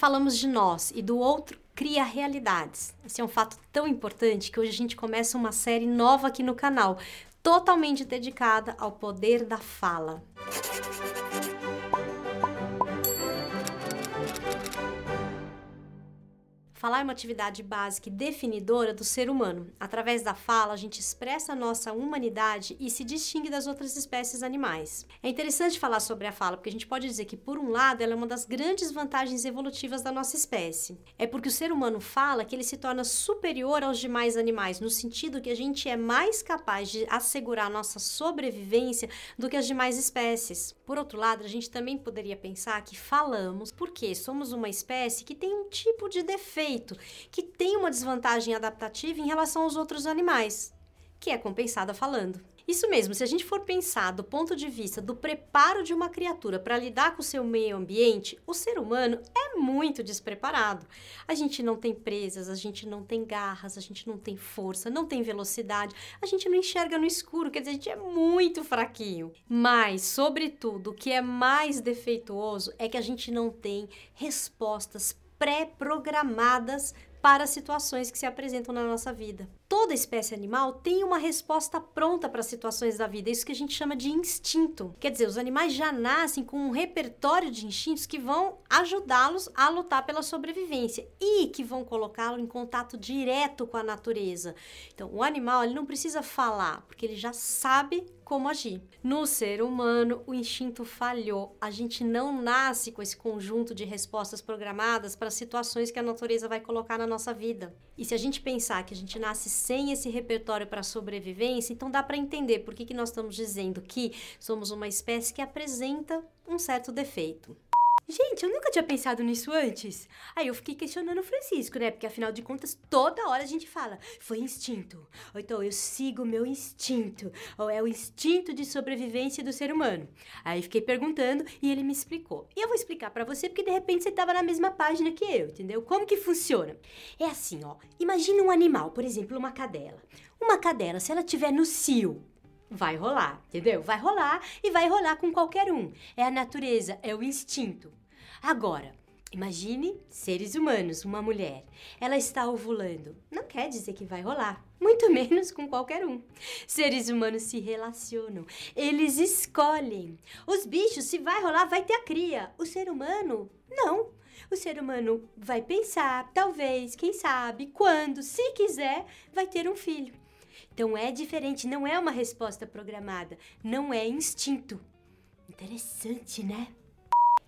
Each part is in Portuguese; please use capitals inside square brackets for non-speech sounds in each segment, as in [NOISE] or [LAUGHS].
falamos de nós e do outro, cria realidades. Esse é um fato tão importante que hoje a gente começa uma série nova aqui no canal, totalmente dedicada ao poder da fala. Falar é uma atividade básica e definidora do ser humano. Através da fala, a gente expressa a nossa humanidade e se distingue das outras espécies animais. É interessante falar sobre a fala, porque a gente pode dizer que, por um lado, ela é uma das grandes vantagens evolutivas da nossa espécie. É porque o ser humano fala que ele se torna superior aos demais animais, no sentido que a gente é mais capaz de assegurar a nossa sobrevivência do que as demais espécies. Por outro lado, a gente também poderia pensar que falamos porque somos uma espécie que tem um tipo de defeito que tem uma desvantagem adaptativa em relação aos outros animais, que é compensada falando. Isso mesmo, se a gente for pensar do ponto de vista do preparo de uma criatura para lidar com o seu meio ambiente, o ser humano é muito despreparado. A gente não tem presas, a gente não tem garras, a gente não tem força, não tem velocidade, a gente não enxerga no escuro, quer dizer, a gente é muito fraquinho. Mas, sobretudo, o que é mais defeituoso é que a gente não tem respostas pré-programadas para situações que se apresentam na nossa vida. Toda espécie animal tem uma resposta pronta para situações da vida, isso que a gente chama de instinto. Quer dizer, os animais já nascem com um repertório de instintos que vão ajudá-los a lutar pela sobrevivência e que vão colocá-lo em contato direto com a natureza. Então, o animal ele não precisa falar, porque ele já sabe como agir. No ser humano, o instinto falhou. A gente não nasce com esse conjunto de respostas programadas para situações que a natureza vai colocar na nossa vida. E se a gente pensar que a gente nasce sem esse repertório para sobrevivência, então dá para entender por que, que nós estamos dizendo que somos uma espécie que apresenta um certo defeito. Gente, eu nunca tinha pensado nisso antes. Aí eu fiquei questionando o Francisco, né? Porque afinal de contas, toda hora a gente fala, foi instinto. Ou então eu sigo o meu instinto. Ou é o instinto de sobrevivência do ser humano. Aí fiquei perguntando e ele me explicou. E eu vou explicar para você porque de repente você tava na mesma página que eu, entendeu? Como que funciona? É assim, ó. Imagina um animal, por exemplo, uma cadela. Uma cadela, se ela tiver no cio, vai rolar, entendeu? Vai rolar e vai rolar com qualquer um. É a natureza, é o instinto. Agora, imagine seres humanos, uma mulher. Ela está ovulando. Não quer dizer que vai rolar. [LAUGHS] Muito menos com qualquer um. Seres humanos se relacionam. Eles escolhem. Os bichos, se vai rolar, vai ter a cria. O ser humano, não. O ser humano vai pensar, talvez, quem sabe, quando, se quiser, vai ter um filho. Então é diferente, não é uma resposta programada, não é instinto. Interessante, né?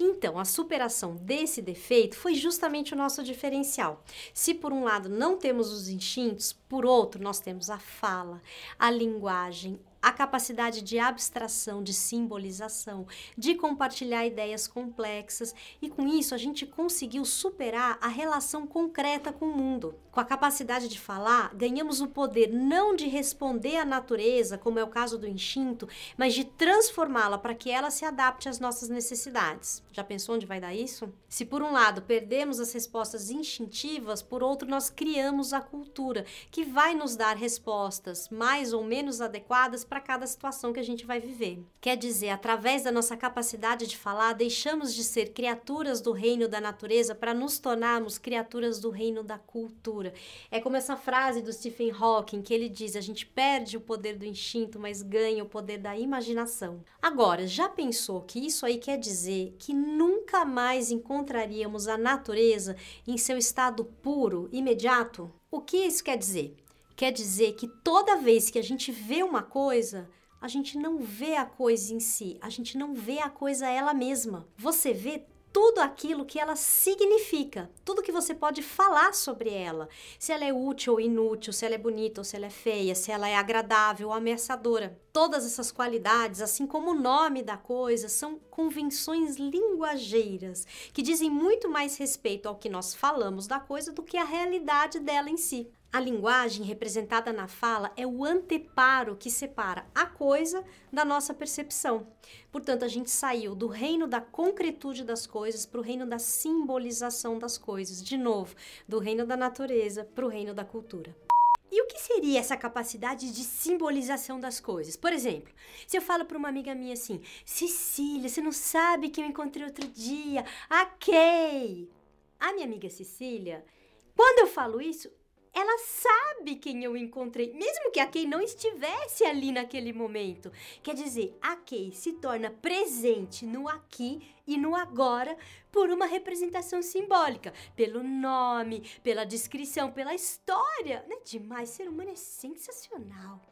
Então, a superação desse defeito foi justamente o nosso diferencial. Se por um lado não temos os instintos, por outro nós temos a fala, a linguagem, a capacidade de abstração, de simbolização, de compartilhar ideias complexas e com isso a gente conseguiu superar a relação concreta com o mundo. Com a capacidade de falar, ganhamos o poder não de responder à natureza, como é o caso do instinto, mas de transformá-la para que ela se adapte às nossas necessidades. Já pensou onde vai dar isso? Se por um lado perdemos as respostas instintivas, por outro nós criamos a cultura, que vai nos dar respostas mais ou menos adequadas para cada situação que a gente vai viver. Quer dizer, através da nossa capacidade de falar, deixamos de ser criaturas do reino da natureza para nos tornarmos criaturas do reino da cultura. É como essa frase do Stephen Hawking que ele diz: a gente perde o poder do instinto, mas ganha o poder da imaginação. Agora, já pensou que isso aí quer dizer que nunca mais encontraríamos a natureza em seu estado puro, imediato? O que isso quer dizer? Quer dizer que toda vez que a gente vê uma coisa, a gente não vê a coisa em si, a gente não vê a coisa ela mesma. Você vê tudo aquilo que ela significa, tudo que você pode falar sobre ela, se ela é útil ou inútil, se ela é bonita ou se ela é feia, se ela é agradável ou ameaçadora. Todas essas qualidades, assim como o nome da coisa, são convenções linguageiras que dizem muito mais respeito ao que nós falamos da coisa do que a realidade dela em si. A linguagem representada na fala é o anteparo que separa a coisa da nossa percepção. Portanto, a gente saiu do reino da concretude das coisas para o reino da simbolização das coisas. De novo, do reino da natureza para o reino da cultura. E o que seria essa capacidade de simbolização das coisas? Por exemplo, se eu falo para uma amiga minha assim: Cecília, você não sabe que eu encontrei outro dia? A Kay. a minha amiga Cecília, quando eu falo isso, ela sabe quem eu encontrei, mesmo que a Kay não estivesse ali naquele momento. Quer dizer, a Kay se torna presente no aqui e no agora por uma representação simbólica, pelo nome, pela descrição, pela história. Não é demais? Ser humano é sensacional.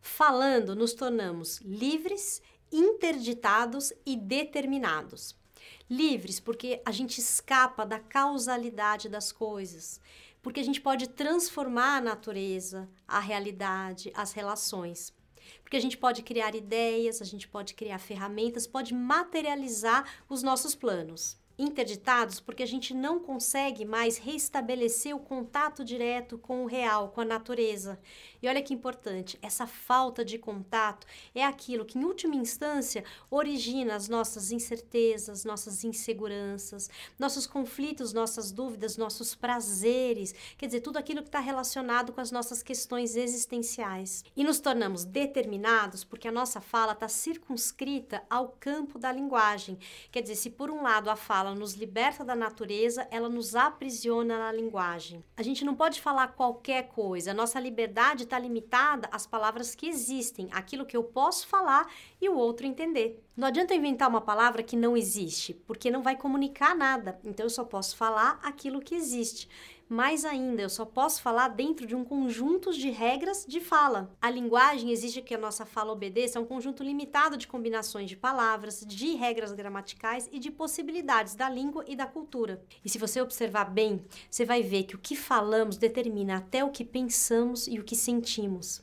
Falando, nos tornamos livres, interditados e determinados. Livres porque a gente escapa da causalidade das coisas porque a gente pode transformar a natureza, a realidade, as relações. Porque a gente pode criar ideias, a gente pode criar ferramentas, pode materializar os nossos planos interditados porque a gente não consegue mais restabelecer o contato direto com o real, com a natureza. E olha que importante, essa falta de contato é aquilo que, em última instância, origina as nossas incertezas, nossas inseguranças, nossos conflitos, nossas dúvidas, nossos prazeres, quer dizer, tudo aquilo que está relacionado com as nossas questões existenciais. E nos tornamos determinados porque a nossa fala está circunscrita ao campo da linguagem. Quer dizer, se por um lado a fala ela nos liberta da natureza, ela nos aprisiona na linguagem. A gente não pode falar qualquer coisa, nossa liberdade está limitada às palavras que existem, aquilo que eu posso falar e o outro entender. Não adianta inventar uma palavra que não existe, porque não vai comunicar nada. Então eu só posso falar aquilo que existe. Mais ainda, eu só posso falar dentro de um conjunto de regras de fala. A linguagem exige que a nossa fala obedeça a um conjunto limitado de combinações de palavras, de regras gramaticais e de possibilidades da língua e da cultura. E se você observar bem, você vai ver que o que falamos determina até o que pensamos e o que sentimos.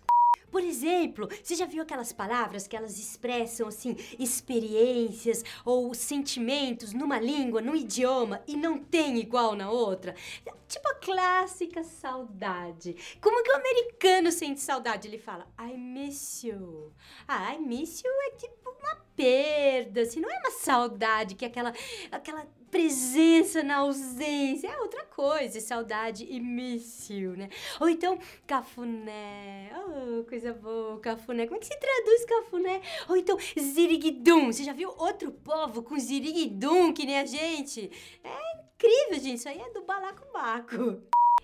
Por exemplo, você já viu aquelas palavras que elas expressam assim experiências ou sentimentos numa língua, num idioma e não tem igual na outra? Tipo a clássica saudade. Como que o americano sente saudade? Ele fala I miss you. Ah, I miss you é tipo uma perda, assim, não é uma saudade que é aquela aquela presença na ausência, é outra coisa, saudade e you, né? Ou então, cafuné, oh, coisa boa, cafuné, como é que se traduz cafuné? Ou então, ziriguidum, você já viu outro povo com ziriguidum que nem a gente? É incrível, gente, isso aí é do balacobaco.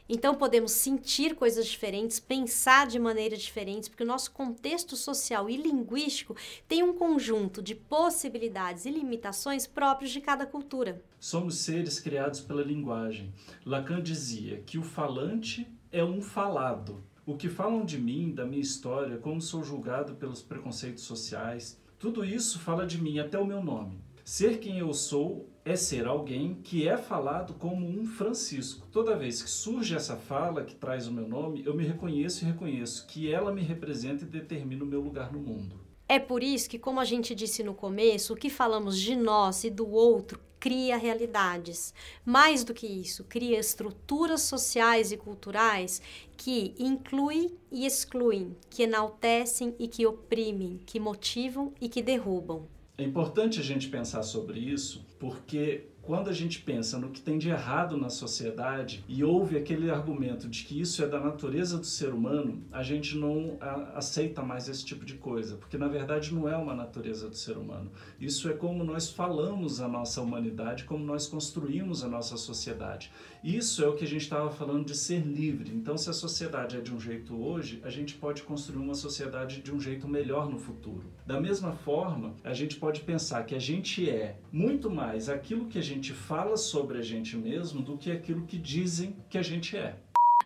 Então podemos sentir coisas diferentes, pensar de maneiras diferentes, porque o nosso contexto social e linguístico tem um conjunto de possibilidades e limitações próprios de cada cultura. Somos seres criados pela linguagem. Lacan dizia que o falante é um falado. O que falam de mim, da minha história, como sou julgado pelos preconceitos sociais, tudo isso fala de mim, até o meu nome. Ser quem eu sou é ser alguém que é falado como um Francisco. Toda vez que surge essa fala que traz o meu nome, eu me reconheço e reconheço que ela me representa e determina o meu lugar no mundo. É por isso que, como a gente disse no começo, o que falamos de nós e do outro cria realidades. Mais do que isso, cria estruturas sociais e culturais que incluem e excluem, que enaltecem e que oprimem, que motivam e que derrubam. É importante a gente pensar sobre isso, porque quando a gente pensa no que tem de errado na sociedade e ouve aquele argumento de que isso é da natureza do ser humano, a gente não a, aceita mais esse tipo de coisa, porque na verdade não é uma natureza do ser humano. Isso é como nós falamos a nossa humanidade, como nós construímos a nossa sociedade. Isso é o que a gente estava falando de ser livre. Então, se a sociedade é de um jeito hoje, a gente pode construir uma sociedade de um jeito melhor no futuro. Da mesma forma, a gente pode pensar que a gente é muito mais aquilo que a gente gente fala sobre a gente mesmo do que aquilo que dizem que a gente é.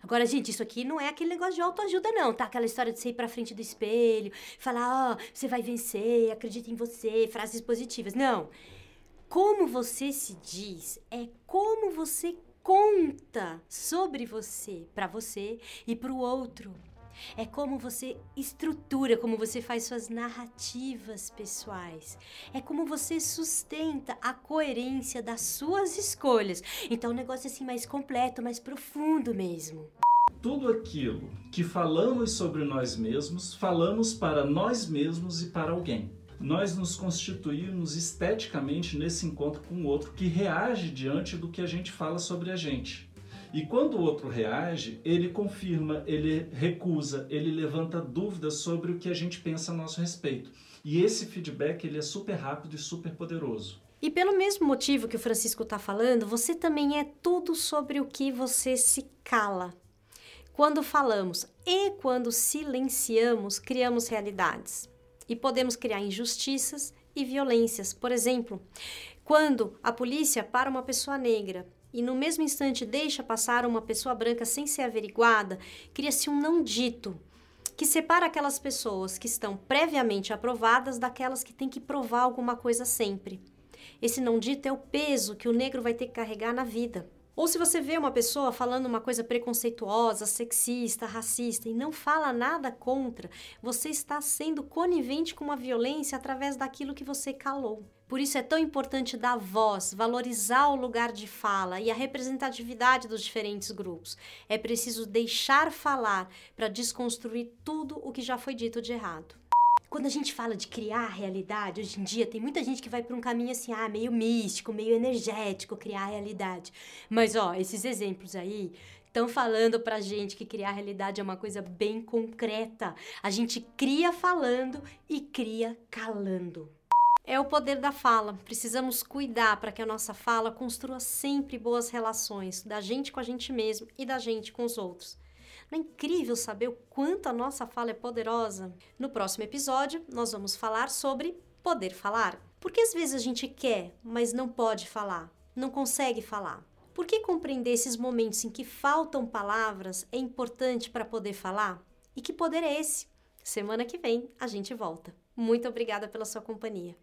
Agora, gente, isso aqui não é aquele negócio de autoajuda, não, tá? Aquela história de você ir pra frente do espelho, falar, ó, oh, você vai vencer, acredita em você, frases positivas. Não. Como você se diz é como você conta sobre você, para você e para o outro. É como você estrutura, como você faz suas narrativas pessoais. É como você sustenta a coerência das suas escolhas. Então, o negócio é assim mais completo, mais profundo mesmo. Tudo aquilo que falamos sobre nós mesmos, falamos para nós mesmos e para alguém nós nos constituímos esteticamente nesse encontro com o outro que reage diante do que a gente fala sobre a gente. E quando o outro reage, ele confirma, ele recusa, ele levanta dúvidas sobre o que a gente pensa a nosso respeito. E esse feedback ele é super rápido e super poderoso. E pelo mesmo motivo que o Francisco está falando, você também é tudo sobre o que você se cala. Quando falamos e quando silenciamos, criamos realidades. E podemos criar injustiças e violências. Por exemplo, quando a polícia para uma pessoa negra e no mesmo instante deixa passar uma pessoa branca sem ser averiguada, cria-se um não dito que separa aquelas pessoas que estão previamente aprovadas daquelas que têm que provar alguma coisa sempre. Esse não dito é o peso que o negro vai ter que carregar na vida. Ou se você vê uma pessoa falando uma coisa preconceituosa, sexista, racista e não fala nada contra, você está sendo conivente com uma violência através daquilo que você calou. Por isso é tão importante dar voz, valorizar o lugar de fala e a representatividade dos diferentes grupos. É preciso deixar falar para desconstruir tudo o que já foi dito de errado. Quando a gente fala de criar realidade, hoje em dia tem muita gente que vai para um caminho assim, ah, meio místico, meio energético, criar realidade. Mas ó, esses exemplos aí estão falando pra gente que criar realidade é uma coisa bem concreta. A gente cria falando e cria calando. É o poder da fala. Precisamos cuidar para que a nossa fala construa sempre boas relações da gente com a gente mesmo e da gente com os outros. Não é incrível saber o quanto a nossa fala é poderosa? No próximo episódio, nós vamos falar sobre poder falar. Porque às vezes a gente quer, mas não pode falar, não consegue falar. Por que compreender esses momentos em que faltam palavras é importante para poder falar? E que poder é esse? Semana que vem a gente volta. Muito obrigada pela sua companhia.